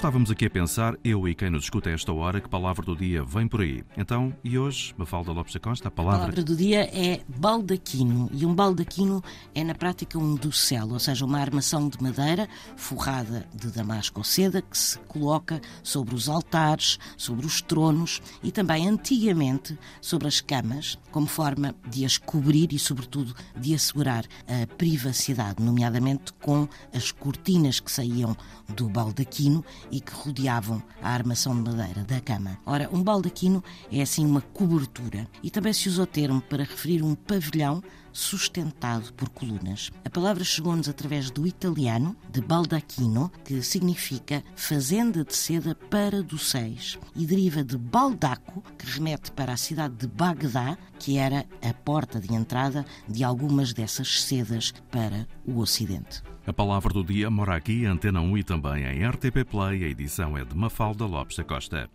Estávamos aqui a pensar, eu e quem nos escuta a esta hora, que palavra do dia vem por aí. Então, e hoje, Mafalda Lopes da Costa, a palavra... A palavra do dia é baldaquino. E um baldaquino é, na prática, um docel, ou seja, uma armação de madeira forrada de damasco ou seda que se coloca sobre os altares, sobre os tronos e também, antigamente, sobre as camas, como forma de as cobrir e, sobretudo, de assegurar a privacidade, nomeadamente com as cortinas que saíam do baldaquino e que rodeavam a armação de madeira da cama. Ora, um baldaquino é assim uma cobertura e também se usa o termo para referir um pavilhão sustentado por colunas. A palavra chegou-nos através do italiano de baldacchino, que significa fazenda de seda para doceis, e deriva de baldaco, que remete para a cidade de Bagdá, que era a porta de entrada de algumas dessas sedas para o Ocidente. A palavra do dia mora aqui, Antena 1 e também em RTP Play. A edição é de Mafalda Lopes da Costa.